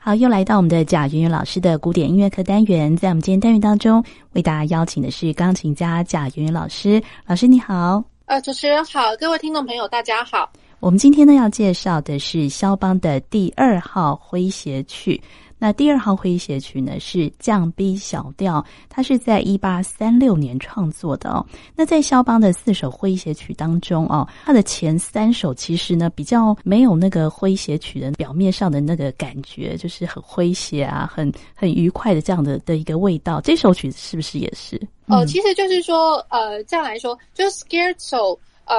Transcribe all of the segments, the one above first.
好，又来到我们的贾云云老师的古典音乐课单元，在我们今天单元当中，为大家邀请的是钢琴家贾云云老师。老师你好，呃，主持人好，各位听众朋友大家好。我们今天呢要介绍的是肖邦的第二号诙谐曲。那第二号诙谐曲呢是降 B 小调，它是在一八三六年创作的哦。那在肖邦的四首诙谐曲当中哦，它的前三首其实呢比较没有那个诙谐曲的表面上的那个感觉，就是很诙谐啊，很很愉快的这样的的一个味道。这首曲子是不是也是？哦、呃，其实就是说，呃，这样来说，就是 Scherzo，呃，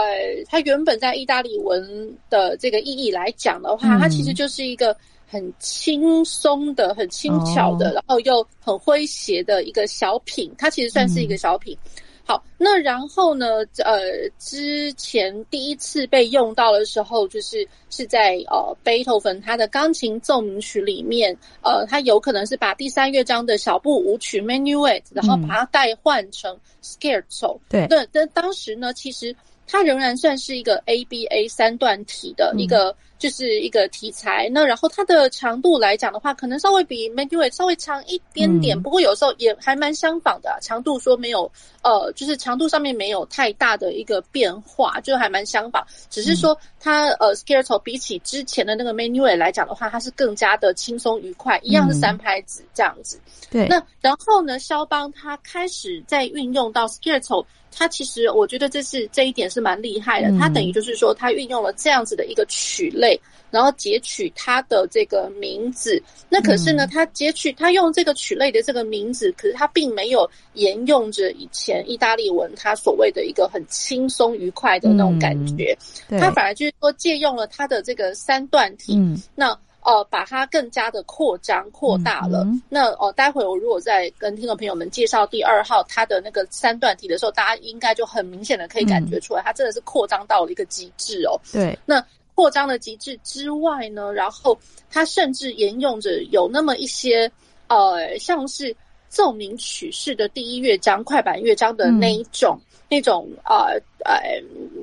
它原本在意大利文的这个意义来讲的话，它其实就是一个。很轻松的、很轻巧的，然后又很诙谐的一个小品，它其实算是一个小品。好，那然后呢？呃，之前第一次被用到的时候，就是是在呃贝多芬他的钢琴奏鸣曲里面，呃，他有可能是把第三乐章的小步舞曲 Menuet，然后把它代换成 Scherzo。对，那但当时呢，其实它仍然算是一个 ABA 三段体的一个。嗯就是一个题材，那然后它的长度来讲的话，可能稍微比 Menuet 稍微长一点点，不过有时候也还蛮相仿的，长度说没有，呃，就是长度上面没有太大的一个变化，就还蛮相仿，只是说它呃 Scherzo 比起之前的那个 Menuet 来讲的话，它是更加的轻松愉快，一样是三拍子这样子。对，那然后呢，肖邦他开始在运用到 Scherzo。他其实，我觉得这是这一点是蛮厉害的。他等于就是说，他运用了这样子的一个曲类，然后截取他的这个名字。那可是呢，他截取他用这个曲类的这个名字，可是他并没有沿用着以前意大利文他所谓的一个很轻松愉快的那种感觉。他反而就是说，借用了他的这个三段体。那呃，把它更加的扩张、扩大了。嗯、那哦、呃，待会我如果再跟听众朋友们介绍第二号它的那个三段体的时候，大家应该就很明显的可以感觉出来，它真的是扩张到了一个极致哦。对，那扩张的极致之外呢，然后它甚至沿用着有那么一些呃，像是奏鸣曲式的第一乐章、快板乐章的那一种、嗯、那种呃呃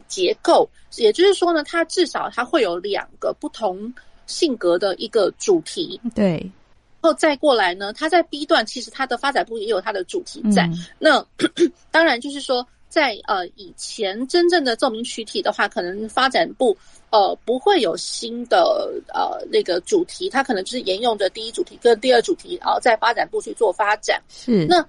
结构，也就是说呢，它至少它会有两个不同。性格的一个主题，对，然后再过来呢，它在 B 段其实它的发展部也有它的主题在。嗯、那 当然就是说在，在呃以前真正的奏鸣曲体的话，可能发展部呃不会有新的呃那个主题，它可能就是沿用着第一主题跟第二主题，然后在发展部去做发展。是那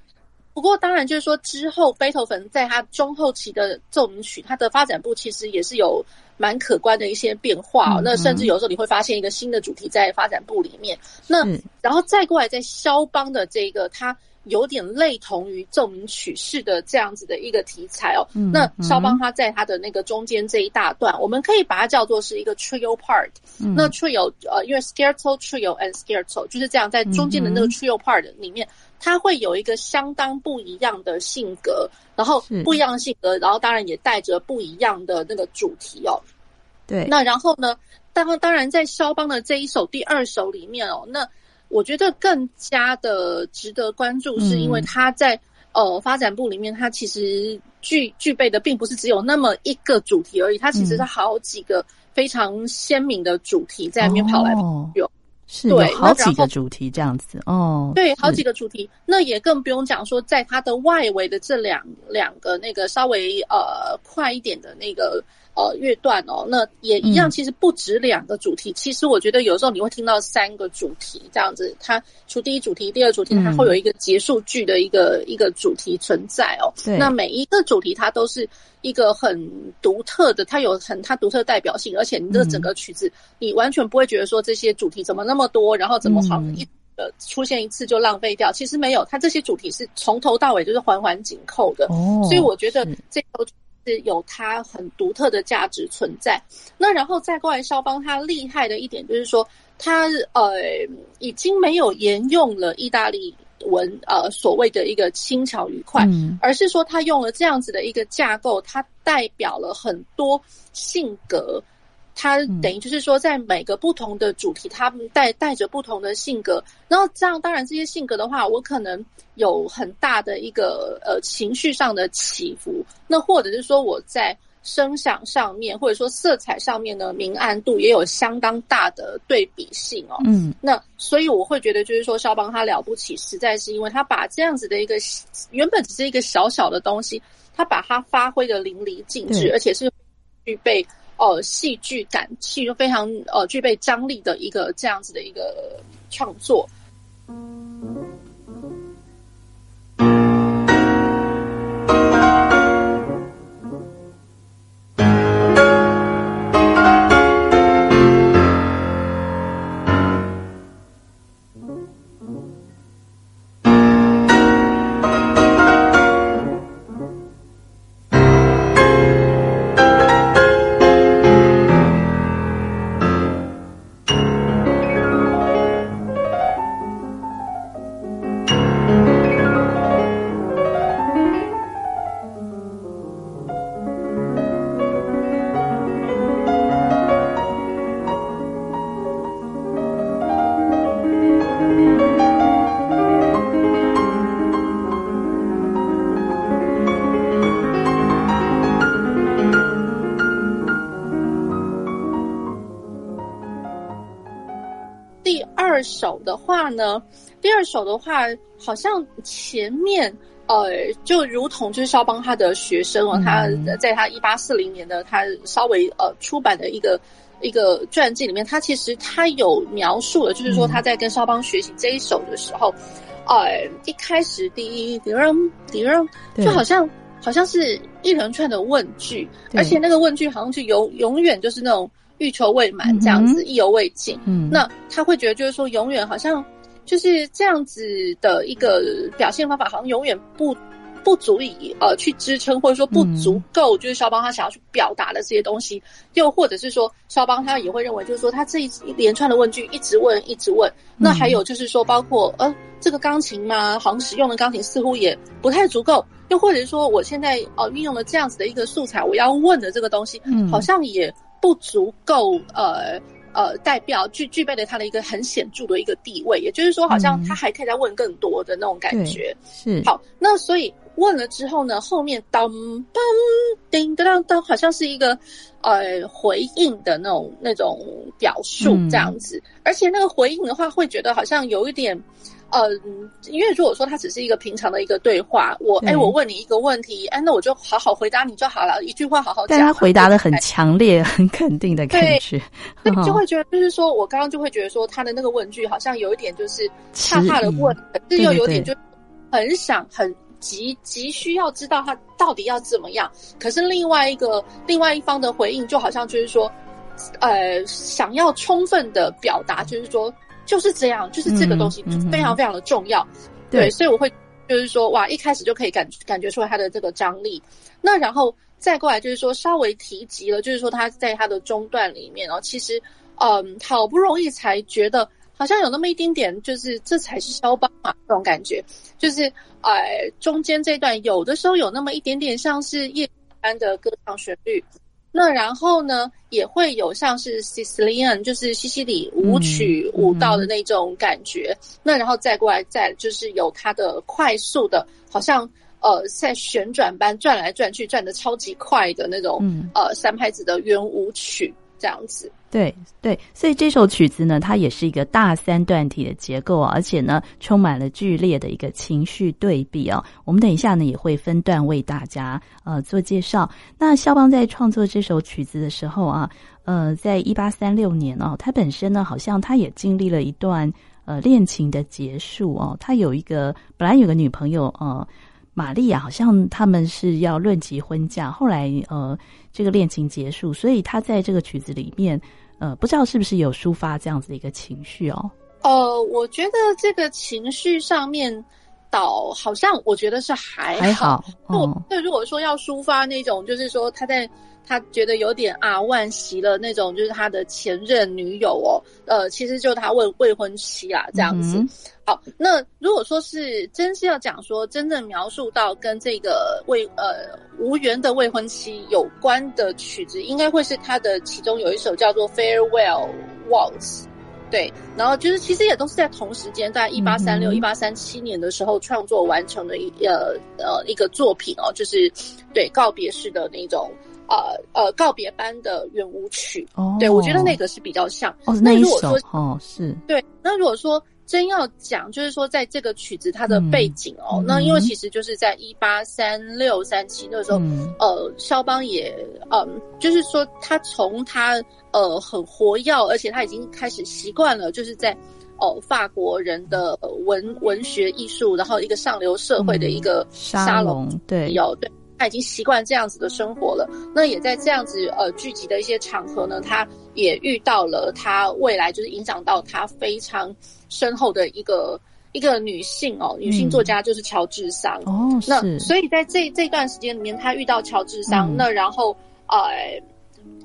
不过当然就是说之后贝多芬在他中后期的奏鸣曲，它的发展部其实也是有。蛮可观的一些变化，哦，那甚至有时候你会发现一个新的主题在发展部里面。那然后再过来，在肖邦的这个，它有点类同于奏鸣曲式的这样子的一个题材哦。那肖邦他在他的那个中间这一大段，我们可以把它叫做是一个 trio part。那 trio 呃，因为 scherzo trio and scherzo 就是这样，在中间的那个 trio part 里面。它会有一个相当不一样的性格，然后不一样的性格，然后当然也带着不一样的那个主题哦。对，那然后呢，当当然在肖邦的这一首第二首里面哦，那我觉得更加的值得关注，是因为他在、嗯、呃发展部里面，他其实具具备的并不是只有那么一个主题而已，他其实是好几个非常鲜明的主题在里面跑来跑去。哦是有好几个主题这样子哦，对，好几个主题，那也更不用讲说，在它的外围的这两两个那个稍微呃快一点的那个。呃，乐段哦，那也一样，其实不止两个主题。嗯、其实我觉得有时候你会听到三个主题这样子，它除第一主题、第二主题，它会有一个结束句的一个、嗯、一个主题存在哦。对，那每一个主题它都是一个很独特的，它有很它独特的代表性，而且你这整个曲子，嗯、你完全不会觉得说这些主题怎么那么多，然后怎么好一呃出现一次就浪费掉。其实没有，它这些主题是从头到尾就是环环紧扣的。哦，所以我觉得这个。是有它很独特的价值存在。那然后再过来，肖邦他厉害的一点就是说，他呃已经没有沿用了意大利文呃所谓的一个轻巧愉快，嗯、而是说他用了这样子的一个架构，它代表了很多性格。它等于就是说，在每个不同的主题，它带带着不同的性格。然后这样，当然这些性格的话，我可能有很大的一个呃情绪上的起伏。那或者是说，我在声响上面，或者说色彩上面的明暗度也有相当大的对比性哦。嗯，那所以我会觉得，就是说肖邦他了不起，实在是因为他把这样子的一个原本只是一个小小的东西，他把它发挥的淋漓尽致，而且是具备呃戏剧感，戏非常呃具备张力的一个这样子的一个创作。呢，第二首的话，好像前面呃，就如同就是肖邦他的学生哦，他在他一八四零年的他稍微呃出版的一个一个传记里面，他其实他有描述了，就是说他在跟肖邦学习这一首的时候，呃，一开始第一第二第二，就好像好像是一连串的问句，而且那个问句好像是永永远就是那种。欲求未满，这样子意犹未尽。嗯，那他会觉得就是说，永远好像就是这样子的一个表现方法，好像永远不不足以呃去支撑，或者说不足够，就是肖邦他想要去表达的这些东西。又或者是说，肖邦他也会认为，就是说他这一连串的问句一直问，一直问。那还有就是说，包括呃这个钢琴嘛，好像使用的钢琴似乎也不太足够。又或者是说，我现在呃运用了这样子的一个素材，我要问的这个东西，嗯，好像也。不足够，呃呃，代表具具备了他的一个很显著的一个地位，也就是说，好像他还可以再问更多的那种感觉。嗯、是好，那所以问了之后呢，后面当当叮当当当，好像是一个呃回应的那种那种表述这样子，嗯、而且那个回应的话，会觉得好像有一点。呃，因为如果说它只是一个平常的一个对话，我哎，我问你一个问题，哎，那我就好好回答你就好了，一句话好好讲。但他回答的很强烈、很肯定的感觉，对，就会觉得就是说我刚刚就会觉得说他的那个问句好像有一点就是怕怕的问，这又有点就很想很急急需要知道他到底要怎么样。可是另外一个另外一方的回应就好像就是说，呃，想要充分的表达，就是说。就是这样，就是这个东西非常非常的重要，对，所以我会就是说，哇，一开始就可以感感觉出来它的这个张力。那然后再过来就是说，稍微提及了，就是说他在他的中段里面哦，其实嗯，好不容易才觉得好像有那么一丁点，就是这才是肖邦嘛，这种感觉，就是呃，中间这段有的时候有那么一点点像是夜班的歌唱旋律。那然后呢，也会有像是 Sicilian，就是西西里舞曲舞蹈的那种感觉。嗯嗯、那然后再过来，再就是有它的快速的，好像呃在旋转般转来转去，转的超级快的那种，嗯、呃三拍子的圆舞曲这样子。对对，所以这首曲子呢，它也是一个大三段体的结构，而且呢，充满了剧烈的一个情绪对比哦。我们等一下呢，也会分段为大家呃做介绍。那肖邦在创作这首曲子的时候啊，呃，在一八三六年哦，他本身呢，好像他也经历了一段呃恋情的结束哦。他有一个本来有个女朋友呃，玛丽亚，好像他们是要论及婚嫁，后来呃。这个恋情结束，所以他在这个曲子里面，呃，不知道是不是有抒发这样子的一个情绪哦。呃，我觉得这个情绪上面，倒好像我觉得是还好。还好。哦。那如果说要抒发那种，就是说他在。他觉得有点啊惋惜了那种，就是他的前任女友哦，呃，其实就是他未未婚妻啦，这样子。嗯、好，那如果说是真是要讲说真正描述到跟这个未呃无缘的未婚妻有关的曲子，应该会是他的其中有一首叫做《Farewell Waltz》，对，然后就是其实也都是在同时间，在一八三六、一八三七年的时候创作完成的一呃呃一个作品哦，就是对告别式的那种。呃呃告别班的圆舞曲。哦，对，我觉得那个是比较像。哦，那如果说哦是对，那如果说真要讲，就是说在这个曲子它的背景哦，嗯、那因为其实就是在一八三六三七那个时候，嗯、呃，肖邦也嗯、呃，就是说他从他呃很活跃，而且他已经开始习惯了，就是在。哦，法国人的文文学艺术，然后一个上流社会的一个沙龙，嗯、对，有对，他已经习惯这样子的生活了。那也在这样子呃聚集的一些场合呢，他也遇到了他未来就是影响到他非常深厚的一个一个女性哦，女性作家就是乔治桑。哦、嗯，那所以在这这段时间里面，他遇到乔治桑，嗯、那然后呃。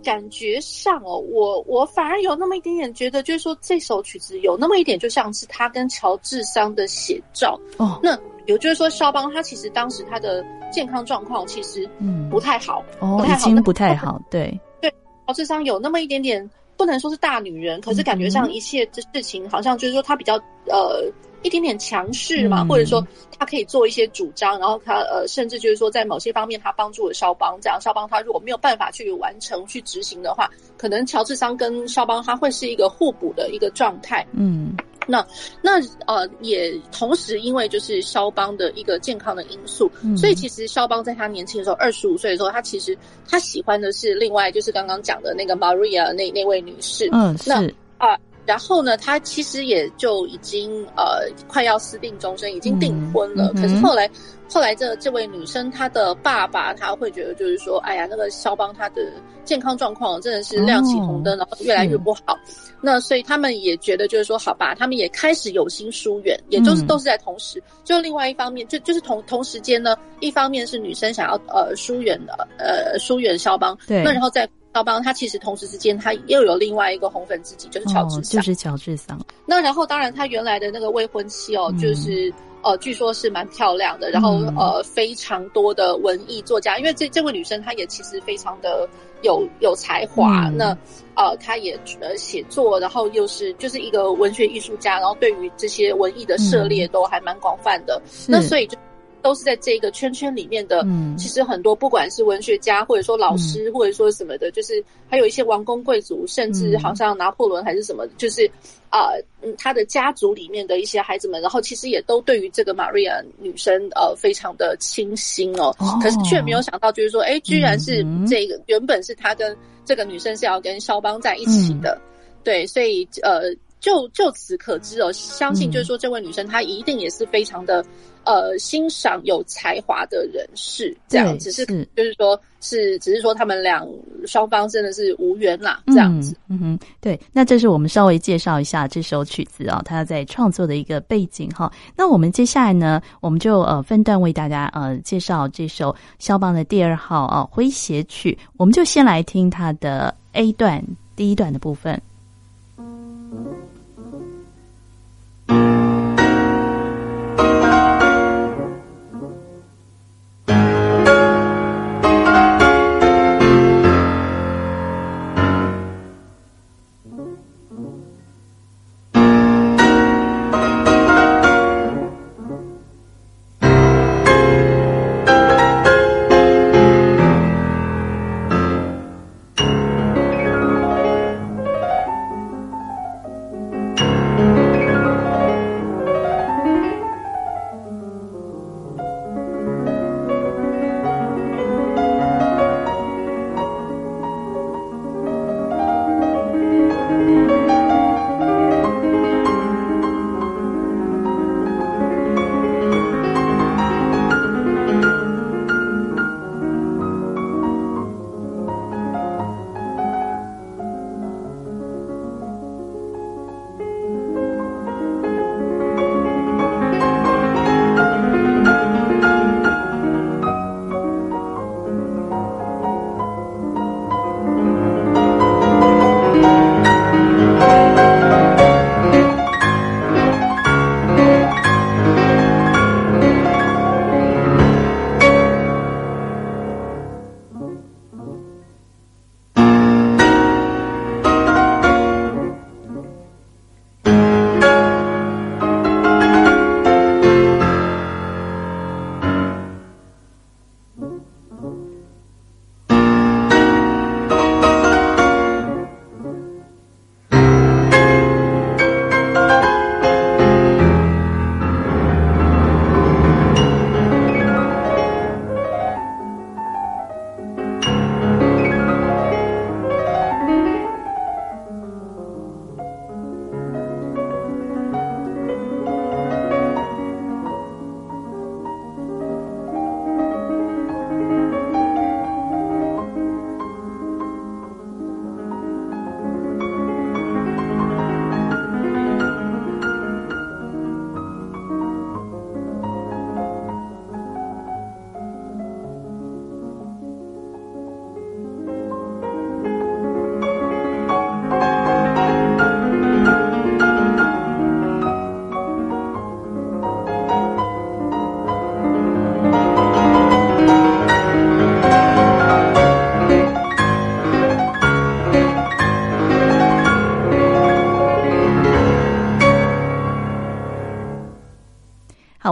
感觉上哦，我我反而有那么一点点觉得，就是说这首曲子有那么一点，就像是他跟乔治桑的写照哦。那有就是说，肖邦他其实当时他的健康状况其实嗯不太好，嗯、不太好，哦，已经不太好。对对，乔治桑有那么一点点，不能说是大女人，可是感觉上一切的事情好像就是说他比较呃。一点点强势嘛，或者说他可以做一些主张，然后他呃，甚至就是说在某些方面他帮助了肖邦，这样肖邦他如果没有办法去完成去执行的话，可能乔治桑跟肖邦他会是一个互补的一个状态。嗯，那那呃也同时因为就是肖邦的一个健康的因素，所以其实肖邦在他年轻的时候，二十五岁的时候，他其实他喜欢的是另外就是刚刚讲的那个 Maria 那那位女士。嗯，是啊。然后呢，他其实也就已经呃快要私定终身，已经订婚了。嗯、可是后来，后来这这位女生她的爸爸他会觉得就是说，哎呀，那个肖邦他的健康状况真的是亮起红灯，哦、然后越来越不好。那所以他们也觉得就是说，好吧，他们也开始有心疏远，也就是都是在同时。嗯、就另外一方面，就就是同同时间呢，一方面是女生想要呃疏远的呃疏远肖邦，对，那然后在。肖邦他其实同时之间，他又有另外一个红粉知己，就是乔治桑，哦，就是乔治桑。那然后当然他原来的那个未婚妻哦，嗯、就是呃，据说是蛮漂亮的，然后、嗯、呃，非常多的文艺作家，因为这这位女生她也其实非常的有有才华，嗯、那呃，她也呃写作，然后又是就是一个文学艺术家，然后对于这些文艺的涉猎都还蛮广泛的，嗯、那所以就。都是在这个圈圈里面的，嗯，其实很多不管是文学家，或者说老师，嗯、或者说什么的，就是还有一些王公贵族，甚至好像拿破仑还是什么，就是啊，他的家族里面的一些孩子们，然后其实也都对于这个 Maria 女生呃非常的倾心哦，哦。可是却没有想到，就是说，哎，居然是这个、嗯、原本是他跟这个女生是要跟肖邦在一起的，嗯、对，所以呃。就就此可知哦，相信就是说，这位女生她一定也是非常的，嗯、呃，欣赏有才华的人士，这样只是，是就是说，是只是说他们俩双方真的是无缘啦，这样子。嗯，嗯哼，对，那这是我们稍微介绍一下这首曲子啊，它在创作的一个背景哈。那我们接下来呢，我们就呃分段为大家呃介绍这首肖邦的第二号啊诙谐曲，我们就先来听它的 A 段第一段的部分。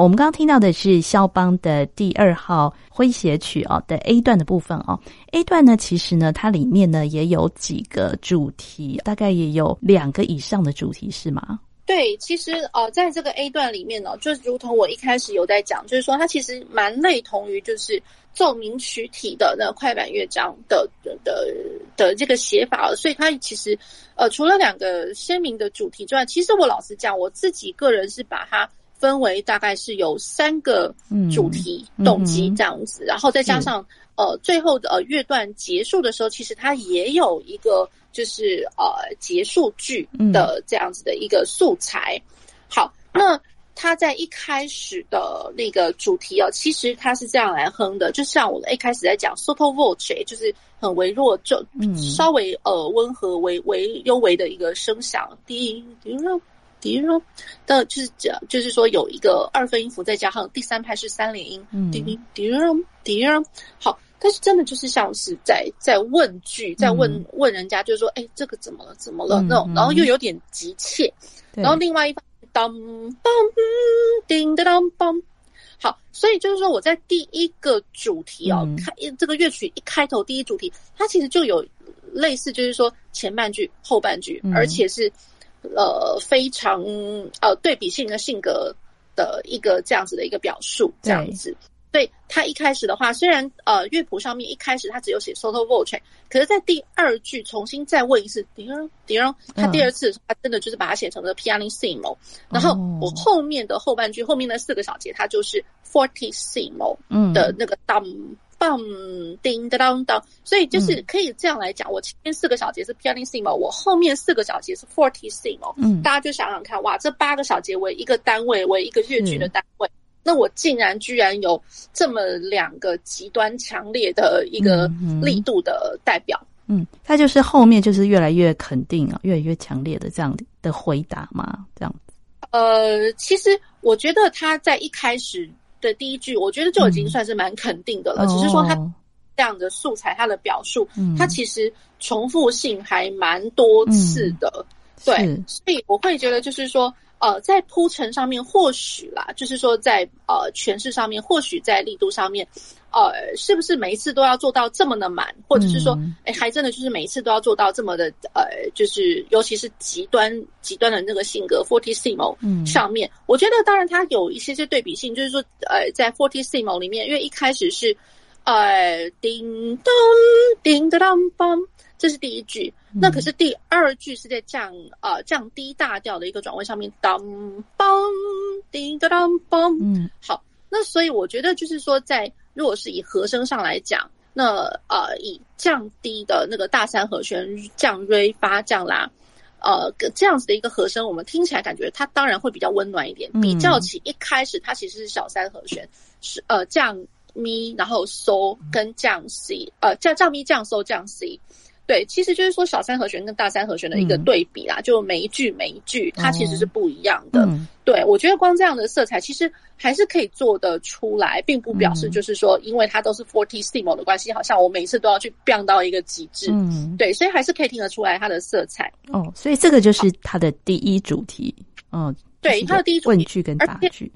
我们刚刚听到的是肖邦的第二号诙谐曲哦的 A 段的部分哦。A 段呢，其实呢，它里面呢也有几个主题，大概也有两个以上的主题，是吗？对，其实呃，在这个 A 段里面呢，就如同我一开始有在讲，就是说它其实蛮类同于就是奏鸣曲体的那快板乐章的的的，的这个写法，所以它其实呃，除了两个鲜明的主题之外，其实我老实讲，我自己个人是把它分为大概是有三个主题动机这样子，然后再加上呃最后的呃乐段结束的时候，其实它也有一个。就是呃结束句的这样子的一个素材。嗯、好，那他在一开始的那个主题哦，其实他是这样来哼的，就像我一开始在讲 sotto voce，就是很微弱，就稍微呃温和、微微幽微的一个声响，滴滴啷滴啷的，就是讲就是说有一个二分音符，再加上第三拍是三连音，滴滴滴啷滴啷，好。但是真的就是像是在在问句，在问问人家，就是说，哎、欸，这个怎么了？怎么了？那种，然后又有点急切。然后另外一方，当当叮当当当，好，所以就是说，我在第一个主题哦，开这个乐曲一开头，第一主题，它其实就有类似，就是说前半句、后半句，而且是呃非常呃对比性的性格的一个这样子的一个表述，这样子。对，他一开始的话，虽然呃乐谱上面一开始他只有写 sotto voce，可是，在第二句重新再问一次，滴啷滴啷，他第二次他真的就是把它写成了 pianissimo，然后我后面的后半句后面的四个小节，它就是 fortissimo 的那个当当叮当当。当，所以就是可以这样来讲，我前面四个小节是 pianissimo，我后面四个小节是 fortissimo，嗯，大家就想想看，哇，这八个小节为一个单位，为一个乐句的单位。那我竟然居然有这么两个极端强烈的一个力度的代表，嗯，他就是后面就是越来越肯定啊，越来越强烈的这样的回答嘛，这样子。呃，其实我觉得他在一开始的第一句，我觉得就已经算是蛮肯定的了，嗯、只是说他这样的素材，他的表述，嗯、他其实重复性还蛮多次的，嗯、对，所以我会觉得就是说。呃，在铺陈上面或许啦，就是说在呃诠释上面，或许在力度上面，呃，是不是每一次都要做到这么的满，或者是说，哎、嗯，还真的就是每一次都要做到这么的呃，就是尤其是极端极端的那个性格，fortissimo 上面，嗯、我觉得当然它有一些些对比性，就是说，呃，在 fortissimo 里面，因为一开始是呃，叮咚叮当当梆。这是第一句，那可是第二句是在降呃降低大调的一个转位上面，当梆叮当当梆，嗯，好，那所以我觉得就是说，在如果是以和声上来讲，那呃以降低的那个大三和弦降瑞发降啦，呃这样子的一个和声，我们听起来感觉它当然会比较温暖一点，比较起一开始它其实是小三和弦，是呃降咪然后嗦跟降 C，呃降降咪降嗦降 C。对，其实就是说小三和弦跟大三和弦的一个对比啦，嗯、就每一句每一句它其实是不一样的。嗯、对，我觉得光这样的色彩其实还是可以做得出来，并不表示就是说，因为它都是 fortissimo 的关系，好像我每次都要去变到一个极致。嗯，对，所以还是可以听得出来它的色彩。哦，所以这个就是它的第一主题。嗯、哦，对，它的第一主题问句跟答句。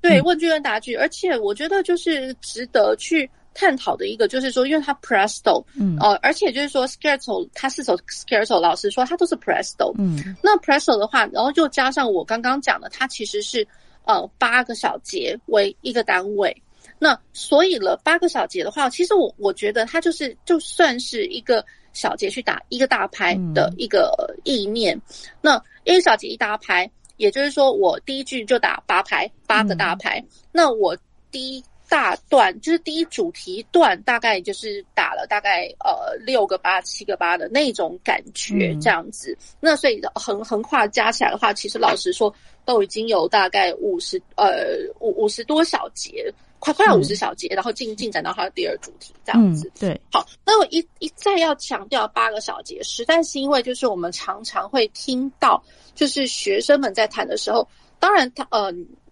对，问句跟答句，而且我觉得就是值得去。探讨的一个就是说，因为它 presto，嗯，呃，而且就是说 scherzo，它四首 scherzo，老实说，它都是 presto，嗯，那 presto 的话，然后又加上我刚刚讲的，它其实是呃八个小节为一个单位，那所以了八个小节的话，其实我我觉得它就是就算是一个小节去打一个大拍的一个意念，嗯、那一个小节一大拍，也就是说我第一句就打八拍，八个大拍，嗯、那我第一。大段就是第一主题段，大概就是打了大概呃六个八七个八的那种感觉这样子。嗯、那所以横横跨加起来的话，其实老实说都已经有大概五十呃五五十多小节，快快要五十小节，嗯、然后进进展到它的第二主题这样子。嗯、对，好，那我一一再要强调八个小节，实在是因为就是我们常常会听到，就是学生们在谈的时候，当然他呃。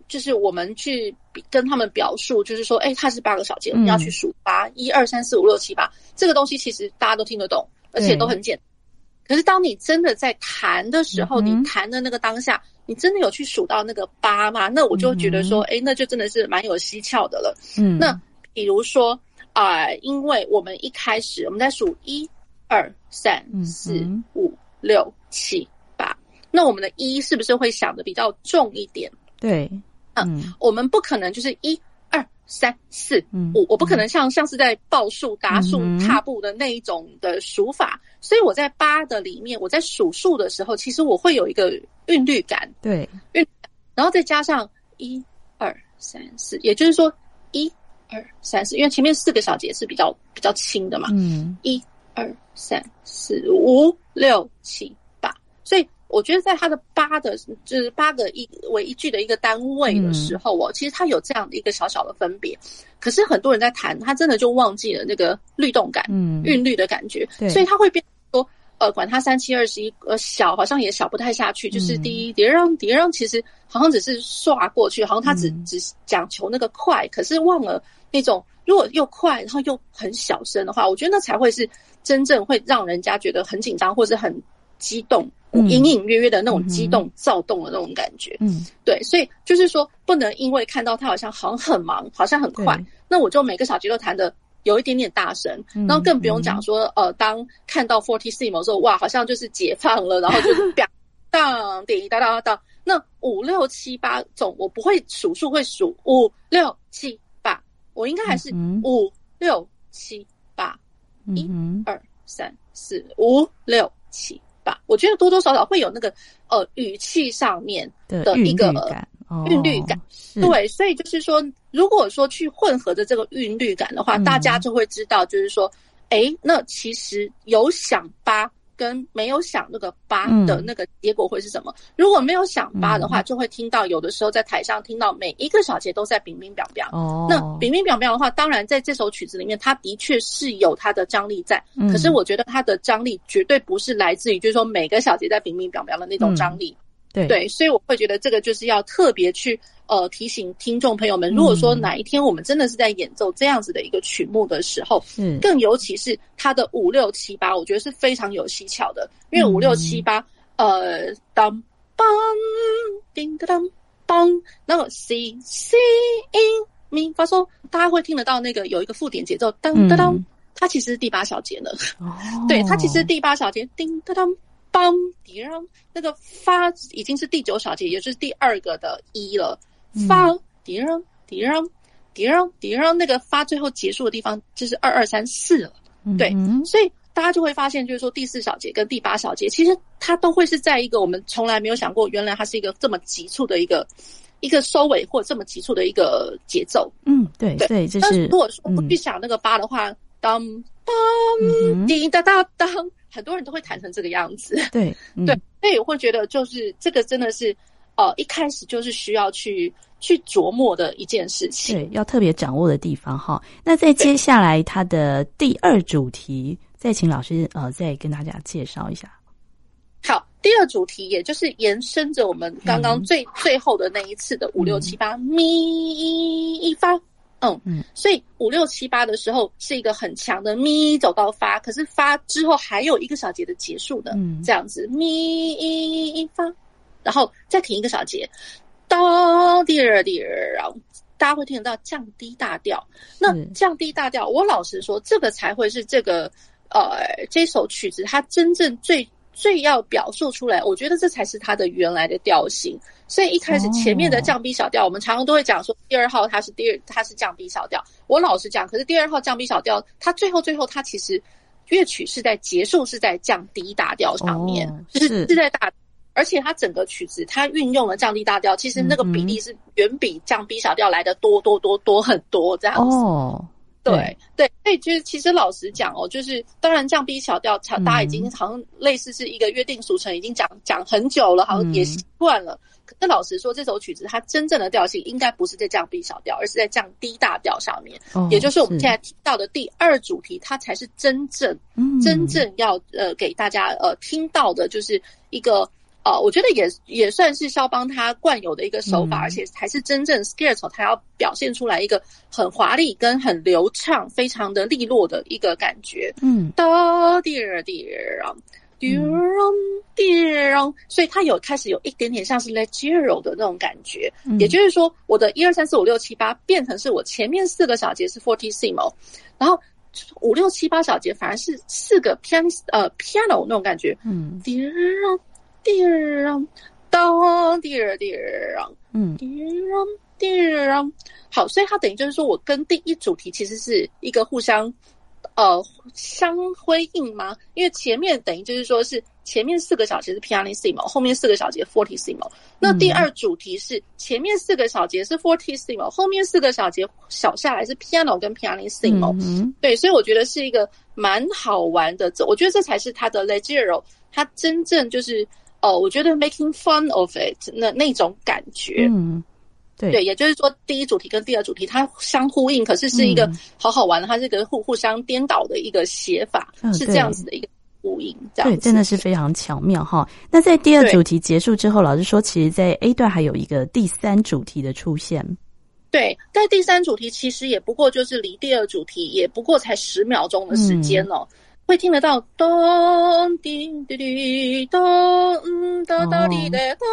就是我们去跟他们表述，就是说，哎，它是八个小节，你要去数八，一二三四五六七八，这个东西其实大家都听得懂，而且都很简单。可是当你真的在弹的时候，嗯、你弹的那个当下，你真的有去数到那个八吗？那我就觉得说，哎、嗯，那就真的是蛮有蹊跷的了。嗯，那比如说啊、呃，因为我们一开始我们在数一二三四五六七八，那我们的一是不是会想的比较重一点？对，嗯，我们不可能就是一二。三四五，我不可能像像是在报数、答数、踏步的那一种的数法，嗯、所以我在八的里面，我在数数的时候，其实我会有一个韵律感，对，韵，然后再加上一二三四，也就是说一二三四，因为前面四个小节是比较比较轻的嘛，嗯，一二三四五六七八，所以。我觉得在它的八的，就是八个一为一句的一个单位的时候哦，其实它有这样的一个小小的分别。可是很多人在弹，他真的就忘记了那个律动感，嗯，韵律的感觉，所以他会变说，呃，管他三七二十一，呃，小好像也小不太下去。就是第一叠让叠让，其实好像只是刷过去，好像他只只讲求那个快，可是忘了那种如果又快，然后又很小声的话，我觉得那才会是真正会让人家觉得很紧张或是很激动。隐隐约约的那种激动、躁动的那种感觉，嗯，对，所以就是说，不能因为看到他好像好像很忙，好像很快，那我就每个小节都弹的有一点点大声，然后更不用讲说，呃，当看到 fortissimo 的时候，哇，好像就是解放了，然后就是当当滴哒哒哒，那五六七八种，我不会数数，会数五六七八，我应该还是五六七八，一二三四五六七。吧，我觉得多多少少会有那个呃语气上面的一个韵律感，对，所以就是说，如果说去混合着这个韵律感的话，大家就会知道，就是说，哎，那其实有想八。跟没有响那个八的那个结果会是什么？嗯、如果没有响八的话，就会听到有的时候在台上听到每一个小节都在冰冰表表。哦，那冰冰表表的话，当然在这首曲子里面，它的确是有它的张力在。嗯、可是我觉得它的张力绝对不是来自于，就是说每个小节在冰冰表表的那种张力。嗯、对。对，所以我会觉得这个就是要特别去。呃，提醒听众朋友们，如果说哪一天我们真的是在演奏这样子的一个曲目的时候，嗯，更尤其是它的五六七八，我觉得是非常有蹊跷的，因为五六七八，呃，当当叮当当，然后 C C in 咪发嗦，大家会听得到那个有一个附点节奏，当当当，它其实是第八小节呢，哦，对，它其实第八小节，叮当当。梆迪让那个发已经是第九小节，也就是第二个的一了。发迪让迪让迪让迪让那个发最后结束的地方就是二二三四了。对，所以大家就会发现，就是说第四小节跟第八小节，其实它都会是在一个我们从来没有想过，原来它是一个这么急促的一个一个收尾，或者这么急促的一个节奏。嗯，对对，就是。但是如果说不去想那个八的话，当当滴哒哒当。很多人都会弹成这个样子，对、嗯、对，所以我会觉得就是这个真的是，呃，一开始就是需要去去琢磨的一件事情，对，要特别掌握的地方哈。那在接下来它的第二主题，再请老师呃再跟大家介绍一下。好，第二主题也就是延伸着我们刚刚最、嗯、最后的那一次的五六七八咪一发。嗯嗯，所以五六七八的时候是一个很强的咪走到发，可是发之后还有一个小节的结束的，嗯，这样子咪一发，然后再停一个小节，哆第二第二，然后大家会听得到降低大调。那降低大调，我老实说，这个才会是这个呃这首曲子它真正最最要表述出来，我觉得这才是它的原来的调性。所以一开始前面的降 B 小调，我们常常都会讲说第二号它是第二，它是降 B 小调。我老实讲，可是第二号降 B 小调，它最后最后它其实乐曲是在结束是在降 D 大调上面，就是是在大，而且它整个曲子它运用了降 D 大调，其实那个比例是远比降 B 小调来的多多多多很多这样子。对对，所以就是其实老实讲哦，就是当然降 B 小调，大家已经好像类似是一个约定俗成，已经讲讲很久了，好像也习惯了。可是老实说，这首曲子它真正的调性应该不是在降 B 小调，而是在降 D 大调上面。哦，也就是我们现在听到的第二主题，它才是真正真正要呃给大家呃听到的，就是一个。呃，我觉得也也算是肖邦他惯有的一个手法，嗯、而且还是真正 Scherzo 他要表现出来一个很华丽跟很流畅、非常的利落的一个感觉。嗯，哆第二第二，所以他有开始有一点点像是 leggero 的那种感觉，嗯、也就是说，我的一二三四五六七八变成是我前面四个小节是 fortissimo，然后五六七八小节反而是四个 pian 呃 piano 那种感觉，嗯，滴啷滴啷当滴啷滴啷，嗯，滴啷滴啷，好，所以它等于就是说我跟第一主题其实是一个互相。呃，相辉映吗？因为前面等于就是说是前面四个小节是 pianissimo，后面四个小节 fortissimo。那第二主题是前面四个小节是 fortissimo，后面四个小节小下来是 piano 跟 pianissimo。嗯，对，所以我觉得是一个蛮好玩的。这我觉得这才是它的 leggero，它真正就是哦、呃，我觉得 making fun of it 那那种感觉。嗯。对，对，也就是说，第一主题跟第二主题它相呼应，可是是一个好好玩，嗯、它是一个互互相颠倒的一个写法，嗯、是这样子的一个呼应。这样对，真的是非常巧妙哈。那在第二主题结束之后，老师说，其实，在 A 段还有一个第三主题的出现。对，但第三主题其实也不过就是离第二主题也不过才十秒钟的时间哦，嗯、会听得到咚叮滴滴咚嗯哒哒滴的咚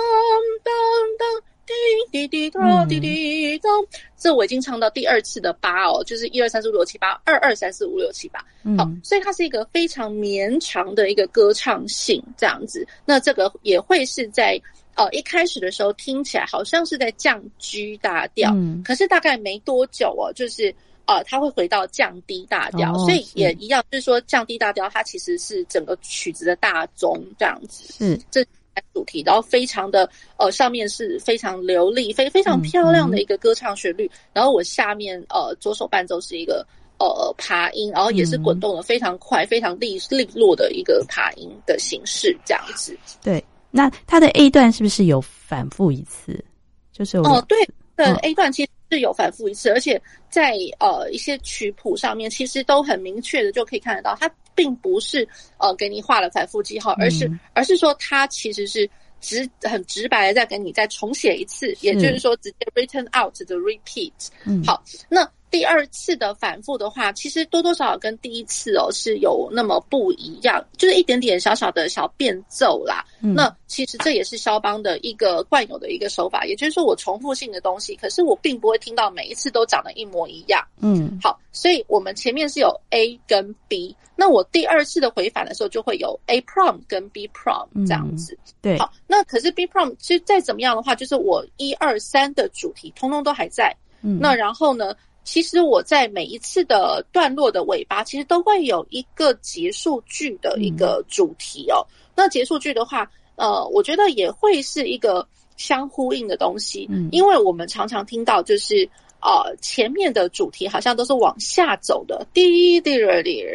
咚咚。滴滴滴咚滴滴咚，这我已经唱到第二次的八哦，就是一二三四五六七八，二二三四五六七八。好，所以它是一个非常绵长的一个歌唱性这样子。那这个也会是在呃一开始的时候听起来好像是在降 G 大调，嗯，可是大概没多久哦，就是呃它会回到降低大调，哦，所以也一样，就是说降低大调它其实是整个曲子的大宗这样子。嗯，这。主题，然后非常的呃，上面是非常流利、非非常漂亮的一个歌唱旋律，然后我下面呃左手伴奏是一个呃爬音，然后也是滚动的非常快、嗯、非常利利落的一个爬音的形式，这样子。对，那它的 A 段是不是有反复一次？就是哦，对的 A 段其实是有反复一次，哦、而且在呃一些曲谱上面其实都很明确的就可以看得到它。并不是呃给你画了反复记号，而是、嗯、而是说它其实是直很直白的在给你再重写一次，也就是说直接 written out the repeat。嗯，好，那。第二次的反复的话，其实多多少少跟第一次哦是有那么不一样，就是一点点小小的小变奏啦。嗯、那其实这也是肖邦的一个惯有的一个手法，也就是说我重复性的东西，可是我并不会听到每一次都长得一模一样。嗯，好，所以我们前面是有 A 跟 B，那我第二次的回返的时候就会有 A prom 跟 B prom 这样子。嗯、对，好，那可是 B prom 其实再怎么样的话，就是我一二三的主题通通都还在。嗯，那然后呢？其实我在每一次的段落的尾巴，其实都会有一个结束句的一个主题哦。嗯、那结束句的话，呃，我觉得也会是一个相呼应的东西，嗯，因为我们常常听到就是呃前面的主题好像都是往下走的，滴滴滴滴，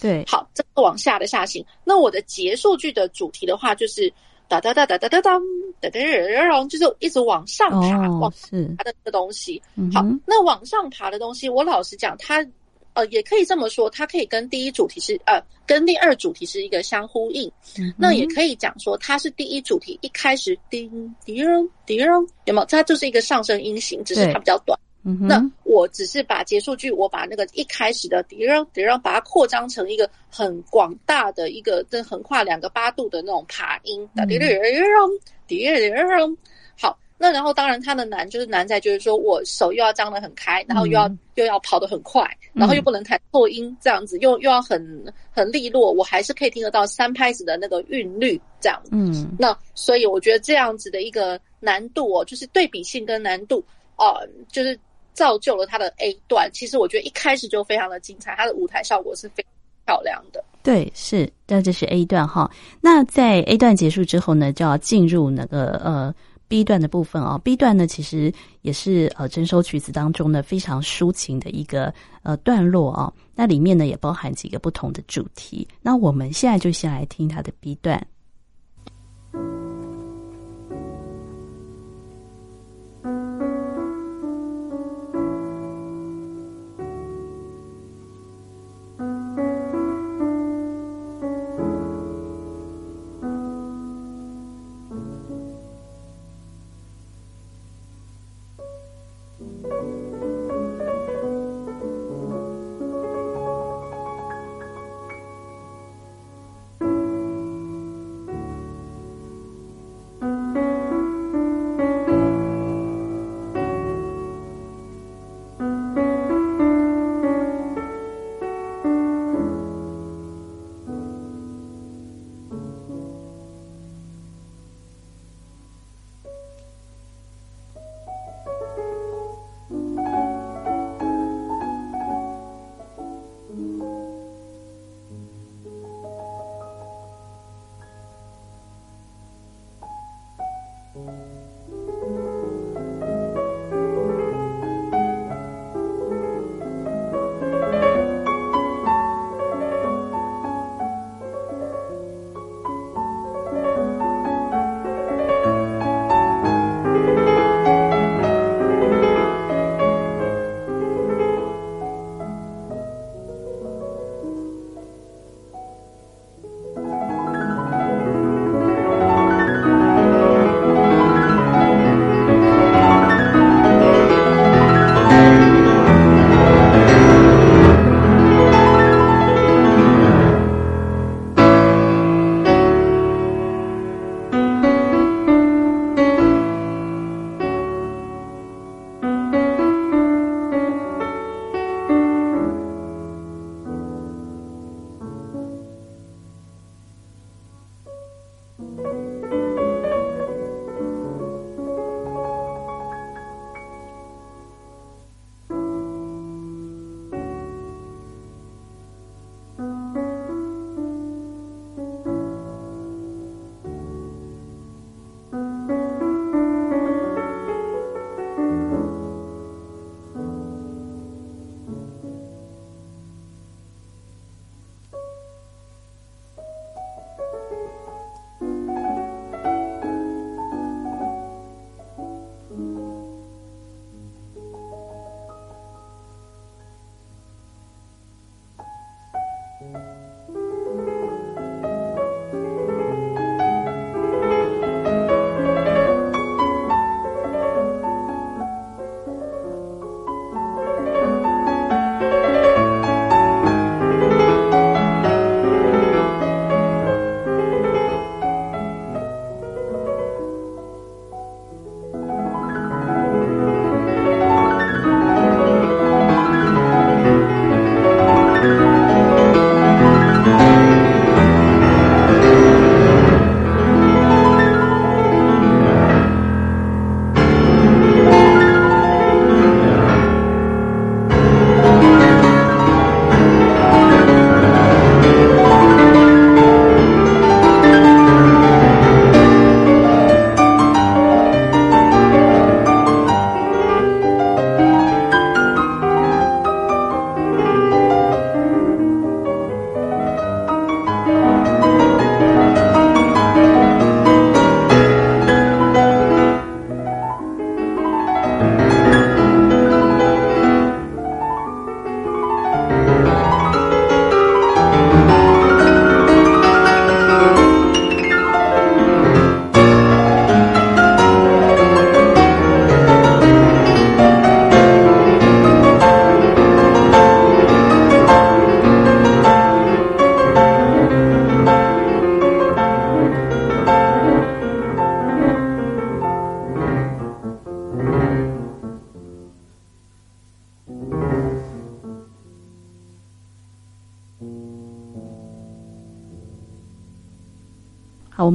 对，好，这个往下的下行。那我的结束句的主题的话，就是。哒哒哒哒哒哒当，哒哒哒哒，然后就是一直往上爬，往爬的这个东西。好，那往上爬的东西，我老实讲，它呃也可以这么说，它可以跟第一主题是呃跟第二主题是一个相呼应。那也可以讲说，它是第一主题一开始叮叮叮，有没有？它就是一个上升音型，只是它比较短。嗯、那我只是把结束句，我把那个一开始的笛让笛让，把它扩张成一个很广大的一个，这横跨两个八度的那种爬音。哒滴滴让滴滴让，好，那然后当然它的难就是难在就是说我手又要张得很开，然后又要、嗯、又要跑得很快，然后又不能弹错音，这样子又又要很很利落，我还是可以听得到三拍子的那个韵律这样。嗯，那所以我觉得这样子的一个难度哦，就是对比性跟难度哦、呃，就是。造就了他的 A 段，其实我觉得一开始就非常的精彩，他的舞台效果是非常漂亮的。对，是，那这是 A 段哈。那在 A 段结束之后呢，就要进入那个呃 B 段的部分哦。B 段呢，其实也是呃整首曲子当中呢非常抒情的一个呃段落啊、哦。那里面呢也包含几个不同的主题。那我们现在就先来听他的 B 段。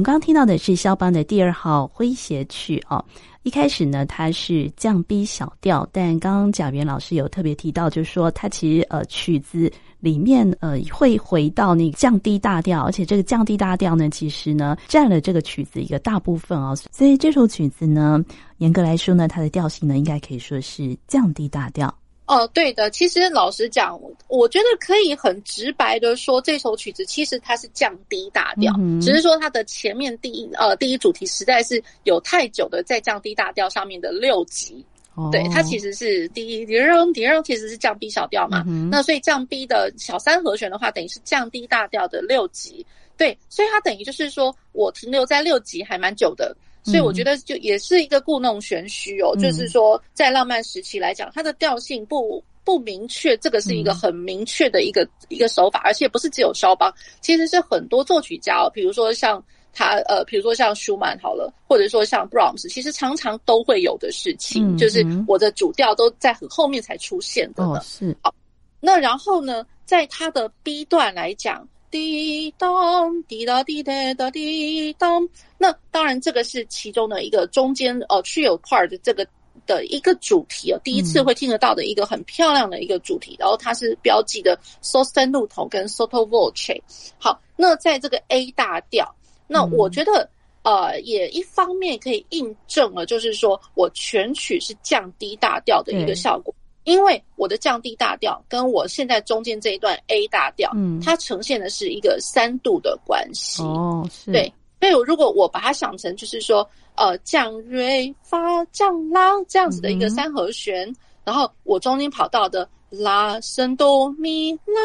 们刚听到的是肖邦的第二号诙谐曲哦。一开始呢，它是降 B 小调，但刚刚贾元老师有特别提到，就是说它其实呃曲子里面呃会回到那个降低大调，而且这个降低大调呢，其实呢占了这个曲子一个大部分哦。所以这首曲子呢，严格来说呢，它的调性呢，应该可以说是降低大调。哦，对的。其实老实讲，我觉得可以很直白的说，这首曲子其实它是降低大调，嗯、只是说它的前面第一呃第一主题实在是有太久的在降低大调上面的六级。哦、对，它其实是第一第二第二其实是降 B 小调嘛，嗯、那所以降 B 的小三和弦的话，等于是降低大调的六级。对，所以它等于就是说我停留在六级还蛮久的。所以我觉得就也是一个故弄玄虚哦，嗯、就是说在浪漫时期来讲，它的调性不不明确，这个是一个很明确的一个、嗯、一个手法，而且不是只有肖邦，其实是很多作曲家哦，比如说像他呃，比如说像舒曼好了，或者说像 Brahms，其实常常都会有的事情，嗯、就是我的主调都在很后面才出现的呢。哦、是。好，那然后呢，在他的 B 段来讲。滴当滴答滴答答滴当，那当然这个是其中的一个中间呃 trio part 的这个的一个主题哦，第一次会听得到的一个很漂亮的一个主题，嗯、然后它是标记的 sostenuto 跟 sotto voce。好，那在这个 A 大调，那我觉得、嗯、呃也一方面可以印证了，就是说我全曲是降低大调的一个效果。因为我的降 D 大调跟我现在中间这一段 A 大调，嗯，它呈现的是一个三度的关系。哦，是。对，所以如果我把它想成就是说，呃，降瑞发降拉这样子的一个三和弦，嗯、然后我中间跑到的拉升哆咪拉。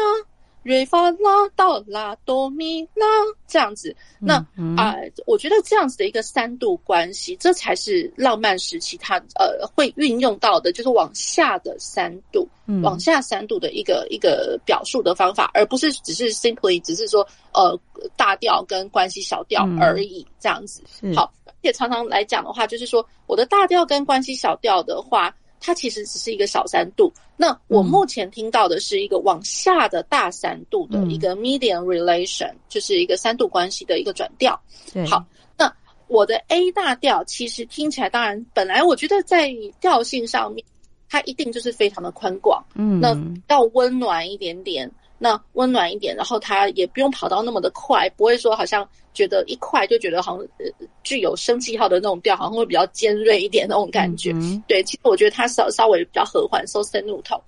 瑞发拉到拉哆咪拉这样子，那啊、嗯嗯呃，我觉得这样子的一个三度关系，这才是浪漫时期它呃会运用到的，就是往下的三度，嗯、往下三度的一个一个表述的方法，而不是只是 simply 只是说呃大调跟关系小调而已、嗯、这样子。好，而且常常来讲的话，就是说我的大调跟关系小调的话。它其实只是一个小三度，那我目前听到的是一个往下的大三度的一个 medium relation，、嗯、就是一个三度关系的一个转调。对好，那我的 A 大调其实听起来，当然本来我觉得在调性上面，它一定就是非常的宽广，嗯，那要温暖一点点。那温暖一点，然后它也不用跑到那么的快，不会说好像觉得一快就觉得好像呃具有生气号的那种调，好像会比较尖锐一点那种感觉。对，其实我觉得它稍稍微比较和缓，sostenuto。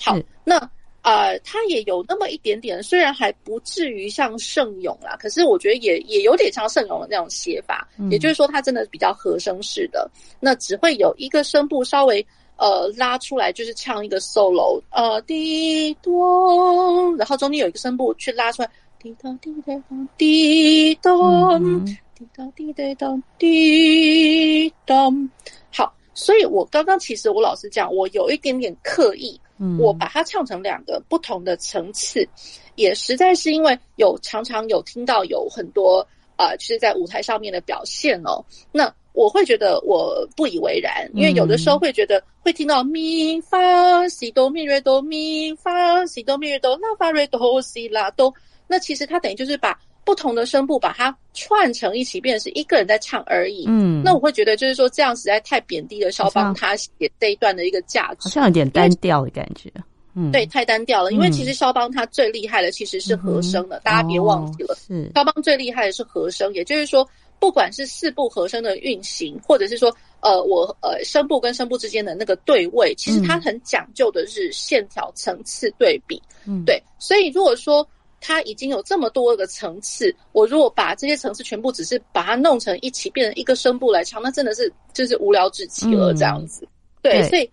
好，那呃，它也有那么一点点，虽然还不至于像圣咏啦，可是我觉得也也有点像圣咏的那种写法，嗯、也就是说它真的比较和声式的，那只会有一个声部稍微。呃，拉出来就是唱一个 solo，呃，滴咚，然后中间有一个声部去拉出来，滴咚滴咚滴咚，滴咚滴咚滴咚。好，所以我刚刚其实我老实讲，我有一点点刻意，我把它唱成两个不同的层次，也实在是因为有常常有听到有很多啊、呃，就是在舞台上面的表现哦，那。我会觉得我不以为然，因为有的时候会觉得会听到咪发西哆咪瑞哆咪发西哆咪瑞哆拉发瑞哆西拉哆，那其实它等于就是把不同的声部把它串成一起，变成是一个人在唱而已。嗯，那我会觉得就是说这样实在太贬低了肖邦他写这一段的一个价值，好像有点单调的感觉。嗯，对，太单调了。因为其实肖邦他最厉害的其实是和声的，嗯、大家别忘记了，哦、是肖邦最厉害的是和声，也就是说。不管是四部和声的运行，或者是说，呃，我呃声部跟声部之间的那个对位，其实它很讲究的是线条层次对比。嗯，对。所以如果说它已经有这么多个层次，我如果把这些层次全部只是把它弄成一起，变成一个声部来唱，那真的是就是无聊至极了这样子。嗯、对，对所以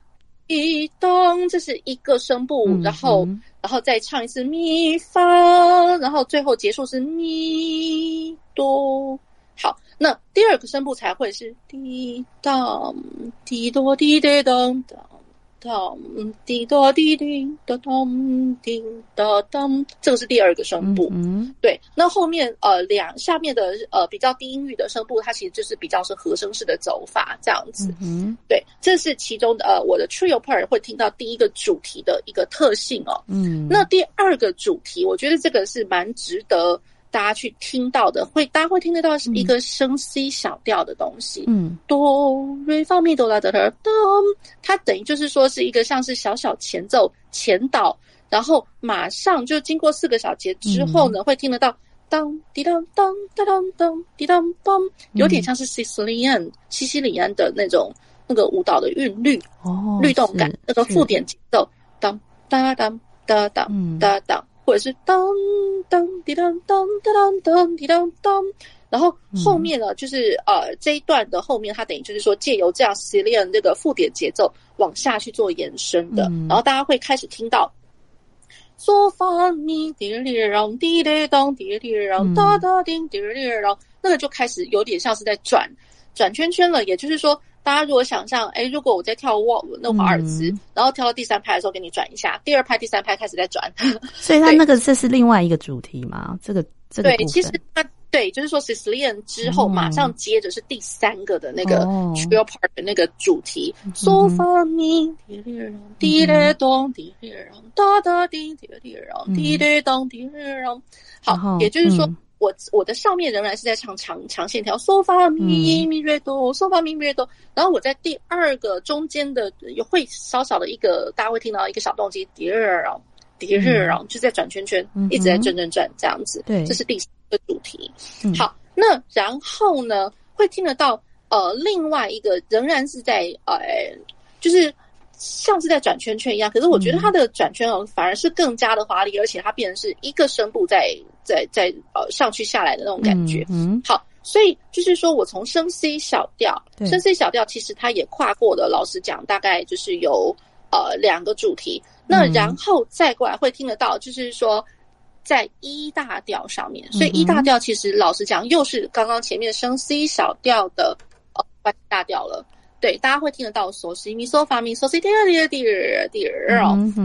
一咚，这是一个声部，嗯、然后然后再唱一次咪发，然后最后结束是咪哆。好，那第二个声部才会是滴当滴哆滴滴当当当滴多滴滴当当滴当当，这个是第二个声部。嗯，对。那后面呃两下面的呃比较低音域的声部，它其实就是比较是和声式的走法这样子。嗯，对，这是其中的呃我的 trio part 会听到第一个主题的一个特性哦。嗯，那第二个主题，我觉得这个是蛮值得。大家去听到的，会大家会听得到是一个升 C 小调的东西，嗯，哆瑞发咪哆啦哆啦哆，它等于就是说是一个像是小小前奏前导，然后马上就经过四个小节之后呢，嗯、会听得到当滴当当当当当滴当当，有点像是西西里安西西里安的那种那个舞蹈的韵律哦，律动感，那个附点节奏当当当当当当当。或者是当当滴当当当当滴当当，然后后面呢，就是呃这一段的后面，它等于就是说借由这样 Cillian 这个附点节奏往下去做延伸的，然后大家会开始听到嗦发咪滴哩啷滴哩当滴哩啷哒哒叮滴哩啷，那个就开始有点像是在转转圈圈了，也就是说。大家如果想象，哎，如果我在跳沃那华尔兹，嗯、然后跳到第三拍的时候，给你转一下，第二拍、第三拍开始再转。所以它那个这是另外一个主题嘛？这个这个对，其实它对，就是说 Sicilian 之后马上接着是第三个的那个 trio part 的那个主题。嗦发咪滴哩啷滴哩咚滴哩啷哒哒。好，也就是说。我我的上面仍然是在唱长长线条，嗦发咪咪瑞哆，嗦发咪咪瑞哆。然后我在第二个中间的有会少少的一个，大家会听到一个小动机，滴儿滴儿，就在转圈圈，一直在转转转这样子。对，这是第四个主题。好，那然后呢，会听得到呃另外一个仍然是在呃，就是。像是在转圈圈一样，可是我觉得它的转圈哦，反而是更加的华丽，而且它变成是一个声部在在在呃上去下来的那种感觉。嗯，好，所以就是说我从升 C 小调，升 C 小调其实它也跨过了，老实讲，大概就是有呃两个主题。那然后再过来会听得到，就是说在 E 大调上面，所以 E 大调其实老实讲又是刚刚前面升 C 小调的呃关大调了。对，大家会听得到嗦西咪嗦发咪嗦西第二第二第二第二，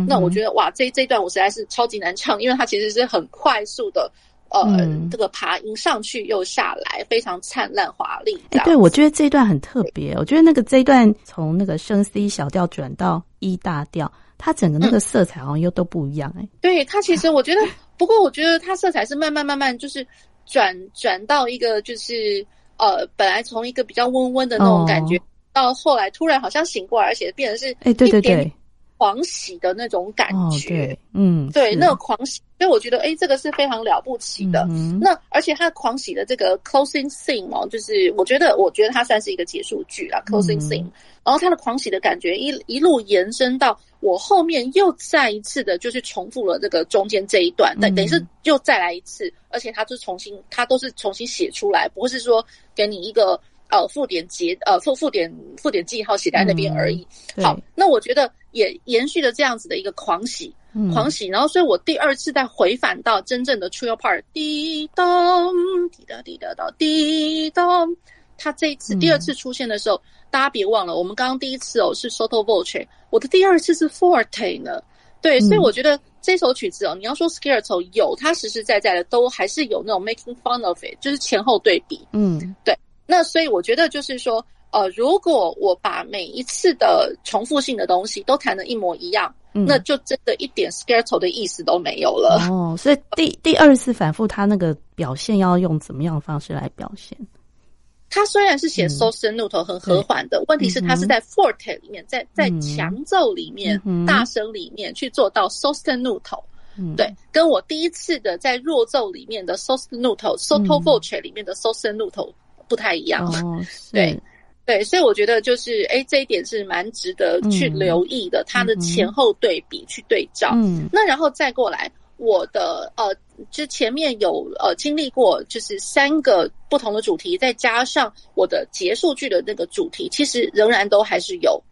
那我觉得哇，这这一段我实在是超级难唱，因为它其实是很快速的，呃，嗯、这个爬音上去又下来，非常灿烂华丽。哎，对，我觉得这一段很特别，我觉得那个这一段从那个升 C 小调转到 E 大调，它整个那个色彩好像又都不一样哎、欸。对，它其实 我觉得，不过我觉得它色彩是慢慢慢慢就是转转到一个就是呃，本来从一个比较温温的那种感觉。哦到后来突然好像醒过来，而且变成是哎，对对对，狂喜的那种感觉，嗯，对，那个狂喜，所以我觉得哎，这个是非常了不起的。嗯那而且他狂喜的这个 closing scene 哦，就是我觉得，我觉得他算是一个结束句啊，closing scene。然后他的狂喜的感觉一一路延伸到我后面，又再一次的，就是重复了这个中间这一段，但等于是又再来一次，而且他就重新，他都是重新写出来，不是说给你一个。呃，附点节呃附附点附点记号写在那边而已。嗯、好，那我觉得也延续了这样子的一个狂喜，嗯、狂喜。然后，所以我第二次再回返到真正的 trio part，滴咚滴答滴答到滴当。他这一次第二次出现的时候，嗯、大家别忘了，我们刚刚第一次哦是 sotto voce，我的第二次是 forte 呢。对，所以我觉得这首曲子哦，你要说 scherzo 有，它实实在在的都还是有那种 making fun of it，就是前后对比。嗯，对。那所以我觉得就是说，呃，如果我把每一次的重复性的东西都弹的一模一样，嗯、那就真的一点 scherzo 的意思都没有了。哦，所以第第二次反复，它那个表现要用怎么样的方式来表现？它虽然是写 sostenuto 很和缓的，嗯、问题是它是在 forte 里面，在在强奏里面、嗯、大声里面去做到 sostenuto。嗯，对，跟我第一次的在弱奏里面的 sostenuto、嗯、sotto voce 里面的 sostenuto。不太一样，哦、对对，所以我觉得就是，哎，这一点是蛮值得去留意的，它、嗯、的前后对比去对照。嗯，那然后再过来，我的呃，就前面有呃经历过，就是三个不同的主题，再加上我的结束句的那个主题，其实仍然都还是有，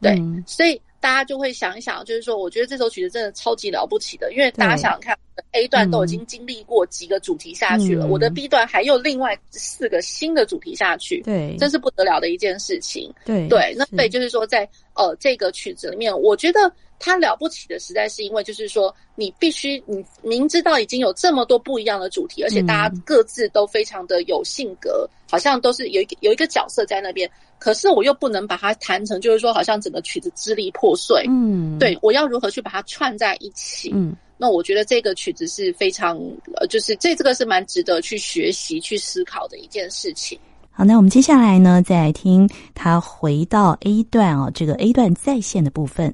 对，嗯、所以。大家就会想一想，就是说，我觉得这首曲子真的超级了不起的，因为大家想想看，A 段都已经经历过几个主题下去了，嗯、我的 B 段还有另外四个新的主题下去，对，真是不得了的一件事情。对对，那所以就是说在，在呃这个曲子里面，我觉得。它了不起的实在是因为，就是说，你必须你明知道已经有这么多不一样的主题，而且大家各自都非常的有性格，嗯、好像都是有一个有一个角色在那边。可是我又不能把它弹成，就是说，好像整个曲子支离破碎。嗯，对，我要如何去把它串在一起？嗯，那我觉得这个曲子是非常呃，就是这这个是蛮值得去学习、去思考的一件事情。好，那我们接下来呢，再来听他回到 A 段哦，这个 A 段在线的部分。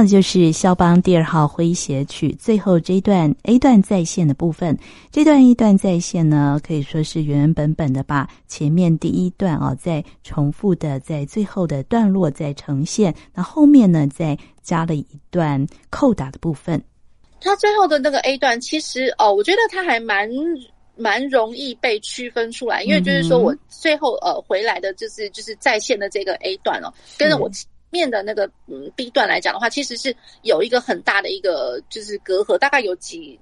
刚听到的就是肖邦第二号诙谐曲最后这一段 A 段再现的部分。这段 A 段再现呢，可以说是原原本本的把前面第一段啊，再重复的在最后的段落再呈现。那后面呢，再加了一段扣打的部分。它最后的那个 A 段，其实哦，我觉得它还蛮蛮容易被区分出来，因为就是说我最后呃回来的就是就是再现的这个 A 段哦，跟着我。面的那个嗯 B 段来讲的话，其实是有一个很大的一个就是隔阂，大概有几，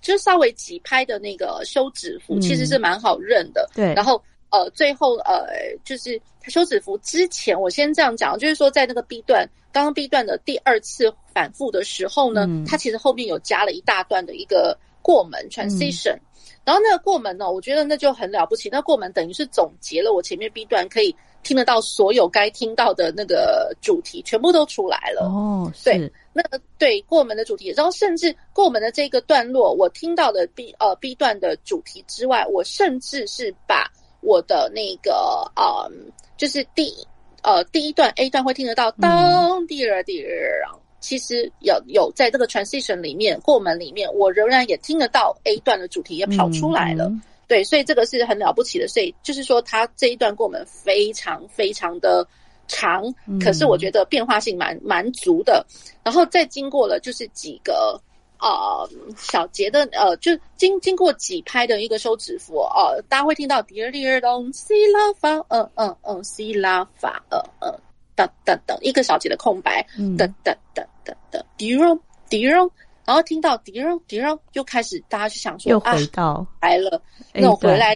就是稍微几拍的那个休止符，其实是蛮好认的。对，然后呃最后呃就是休止符之前，我先这样讲，就是说在那个 B 段，刚刚 B 段的第二次反复的时候呢，它其实后面有加了一大段的一个过门 transition，然后那个过门呢，我觉得那就很了不起，那过门等于是总结了我前面 B 段可以。听得到所有该听到的那个主题，全部都出来了。哦，对，那个对过门的主题，然后甚至过门的这个段落，我听到的 B 呃 B 段的主题之外，我甚至是把我的那个呃，就是第呃第一段 A 段会听得到当第二第二，其实有有在这个 transition 里面过门里面，我仍然也听得到 A 段的主题也跑出来了。嗯对，所以这个是很了不起的。所以就是说，他这一段过门非常非常的长，可是我觉得变化性蛮蛮足的。然后再经过了就是几个呃小节的呃，就经经过几拍的一个收指符呃，大家会听到第二第二咚西拉发，嗯嗯嗯，西拉发，嗯嗯，等等等一个小节的空白，等等等等等，迪隆迪隆。然后听到迪隆迪隆，又开始大家就想说，又回到、啊、来了那种回来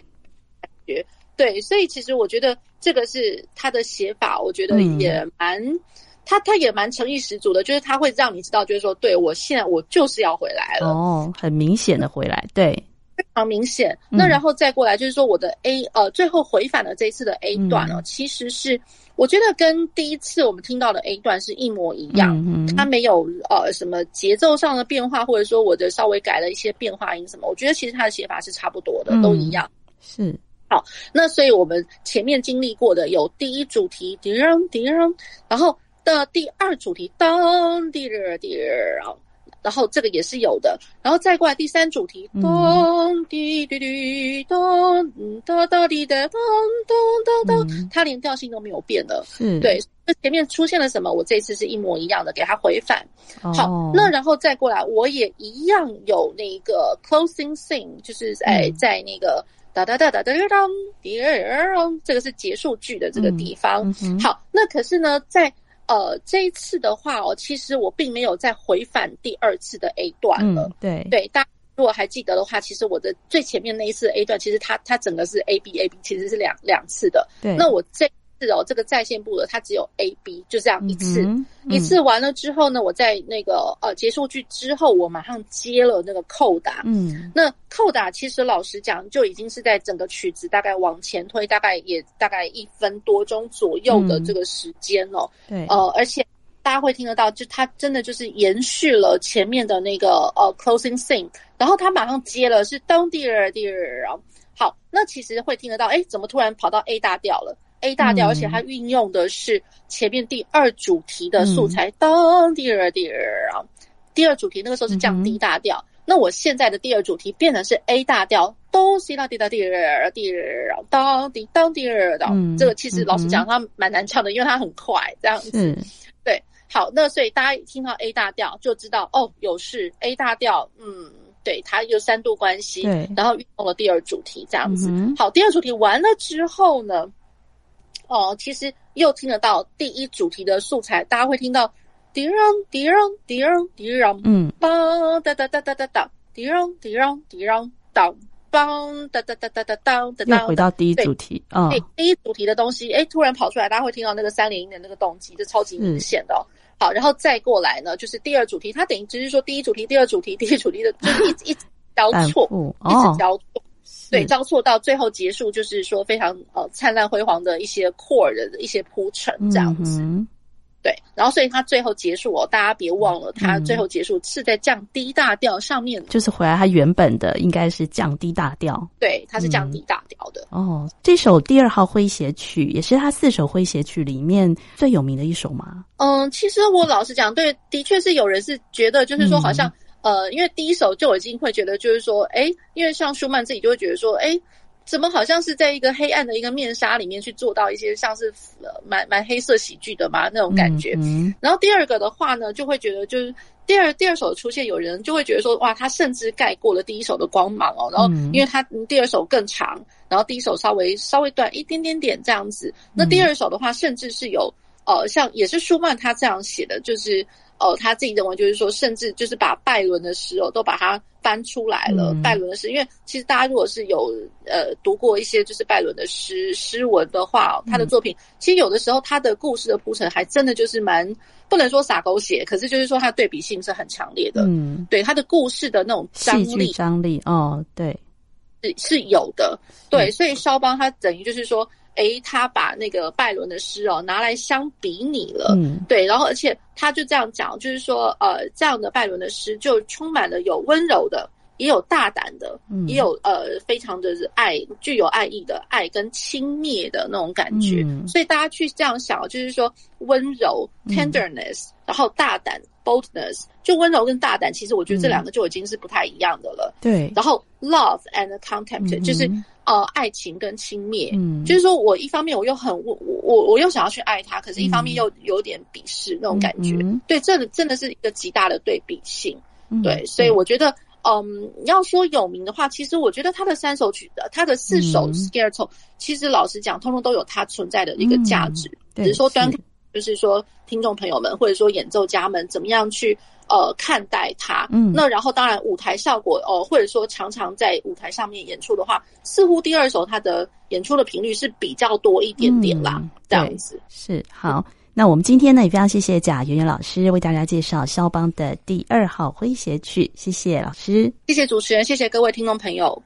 感觉，对，所以其实我觉得这个是他的写法，我觉得也蛮，嗯、他他也蛮诚意十足的，就是他会让你知道，就是说，对我现在我就是要回来了，哦，很明显的回来，对，非常明显。那然后再过来就是说，我的 A 呃，最后回返的这一次的 A 段哦，嗯、其实是。我觉得跟第一次我们听到的 A 段是一模一样，嗯、它没有呃什么节奏上的变化，或者说我的稍微改了一些变化音什么。我觉得其实它的写法是差不多的，嗯、都一样。是好，那所以我们前面经历过的有第一主题滴然滴然，然后的第二主题当滴然滴然，然后这个也是有的，然后再过来第三主题，咚滴滴滴咚咚咚滴的咚咚咚咚，它连调性都没有变的，嗯，对，那前面出现了什么？我这次是一模一样的，给它回返。好，那然后再过来，我也一样有那个 closing scene，就是在在那个哒哒哒哒哒哒滴儿，这个是结束句的这个地方。好，那可是呢，在呃，这一次的话哦，其实我并没有再回返第二次的 A 段了。嗯、对对，大家如果还记得的话，其实我的最前面那一次 A 段，其实它它整个是 A B A B，其实是两两次的。对，那我这。是哦，这个在线部的它只有 A B，就这样一次，嗯嗯、一次完了之后呢，我在那个呃结束句之后，我马上接了那个扣打。嗯，那扣打其实老实讲，就已经是在整个曲子大概往前推，大概也大概一分多钟左右的这个时间哦。对，呃，而且大家会听得到，就它真的就是延续了前面的那个呃 closing scene，然后他马上接了是当第二第二，好，那其实会听得到，哎，怎么突然跑到 A 大调了？A 大调，而且它运用的是前面第二主题的素材，当第二第二啊，第二主题那个时候是降低大调，那我现在的第二主题变成是 A 大调，哆西啦滴哒第二第二，当滴当滴儿的，这个其实老实讲它蛮难唱的，因为它很快这样子。对，好，那所以大家一听到 A 大调就知道哦，有事 A 大调，嗯，对，它有三度关系，然后运用了第二主题这样子。好，第二主题完了之后呢？哦，其实又听得到第一主题的素材，大家会听到滴让滴让滴让滴让，嗯，当哒哒哒哒哒哒，滴让滴让滴让当，当哒哒哒哒哒当哒当。又回到第一主题啊，对，第一主题的东西，哎，突然跑出来，大家会听到那个三连音的那个动机，这超级明显的。好，然后再过来呢，就是第二主题，它等于只是说第一主题、第二主题、第一主题的，就是一一直交错，一直交错。对，交错到最后结束，就是说非常呃灿烂辉煌的一些 core 的一些铺陈这样子。嗯、对，然后所以他最后结束哦，大家别忘了，他最后结束是在降低大调上面，就是回来他原本的应该是降低大调。对，他是降低大调的。嗯、哦，这首第二号诙谐曲也是他四首诙谐曲里面最有名的一首吗？嗯，其实我老实讲，对，的确是有人是觉得，就是说好像。嗯呃，因为第一首就已经会觉得，就是说，哎，因为像舒曼自己就会觉得说，哎，怎么好像是在一个黑暗的一个面纱里面去做到一些像是呃蛮蛮黑色喜剧的嘛那种感觉。嗯嗯、然后第二个的话呢，就会觉得就是第二第二首出现，有人就会觉得说，哇，他甚至盖过了第一首的光芒哦。然后因为他第二首更长，然后第一首稍微稍微短一点点点这样子。那第二首的话，甚至是有呃，像也是舒曼他这样写的，就是。哦，他自己认为就是说，甚至就是把拜伦的诗哦都把它翻出来了。嗯、拜伦的诗，因为其实大家如果是有呃读过一些就是拜伦的诗诗文的话，他的作品、嗯、其实有的时候他的故事的铺陈还真的就是蛮不能说洒狗血，可是就是说他的对比性是很强烈的。嗯，对他的故事的那种张力，张力哦，对，是是有的。对，嗯、所以肖邦他等于就是说。诶，他把那个拜伦的诗哦拿来相比拟了，嗯，对，然后而且他就这样讲，就是说，呃，这样的拜伦的诗就充满了有温柔的，也有大胆的，嗯、也有呃非常的爱，具有爱意的爱跟轻蔑的那种感觉。嗯、所以大家去这样想，就是说温柔 tenderness，、嗯、然后大胆 boldness，就温柔跟大胆，其实我觉得这两个就已经是不太一样的了。对、嗯，然后 love and contempt，、嗯、就是。呃，爱情跟轻蔑，嗯，就是说我一方面我又很我我我又想要去爱他，可是一方面又有点鄙视那种感觉，嗯、对，这真的是一个极大的对比性，嗯、对，所以我觉得，嗯，要说有名的话，其实我觉得他的三首曲的，他的四首 Scherzo，、嗯、其实老实讲，通通都有它存在的一个价值，嗯、只是说端，就是说听众朋友们或者说演奏家们怎么样去。呃，看待它，嗯，那然后当然舞台效果，哦、呃，或者说常常在舞台上面演出的话，似乎第二首它的演出的频率是比较多一点点啦，嗯、这样子是好。那我们今天呢也非常谢谢贾圆圆老师为大家介绍肖邦的第二号诙谐曲，谢谢老师，谢谢主持人，谢谢各位听众朋友。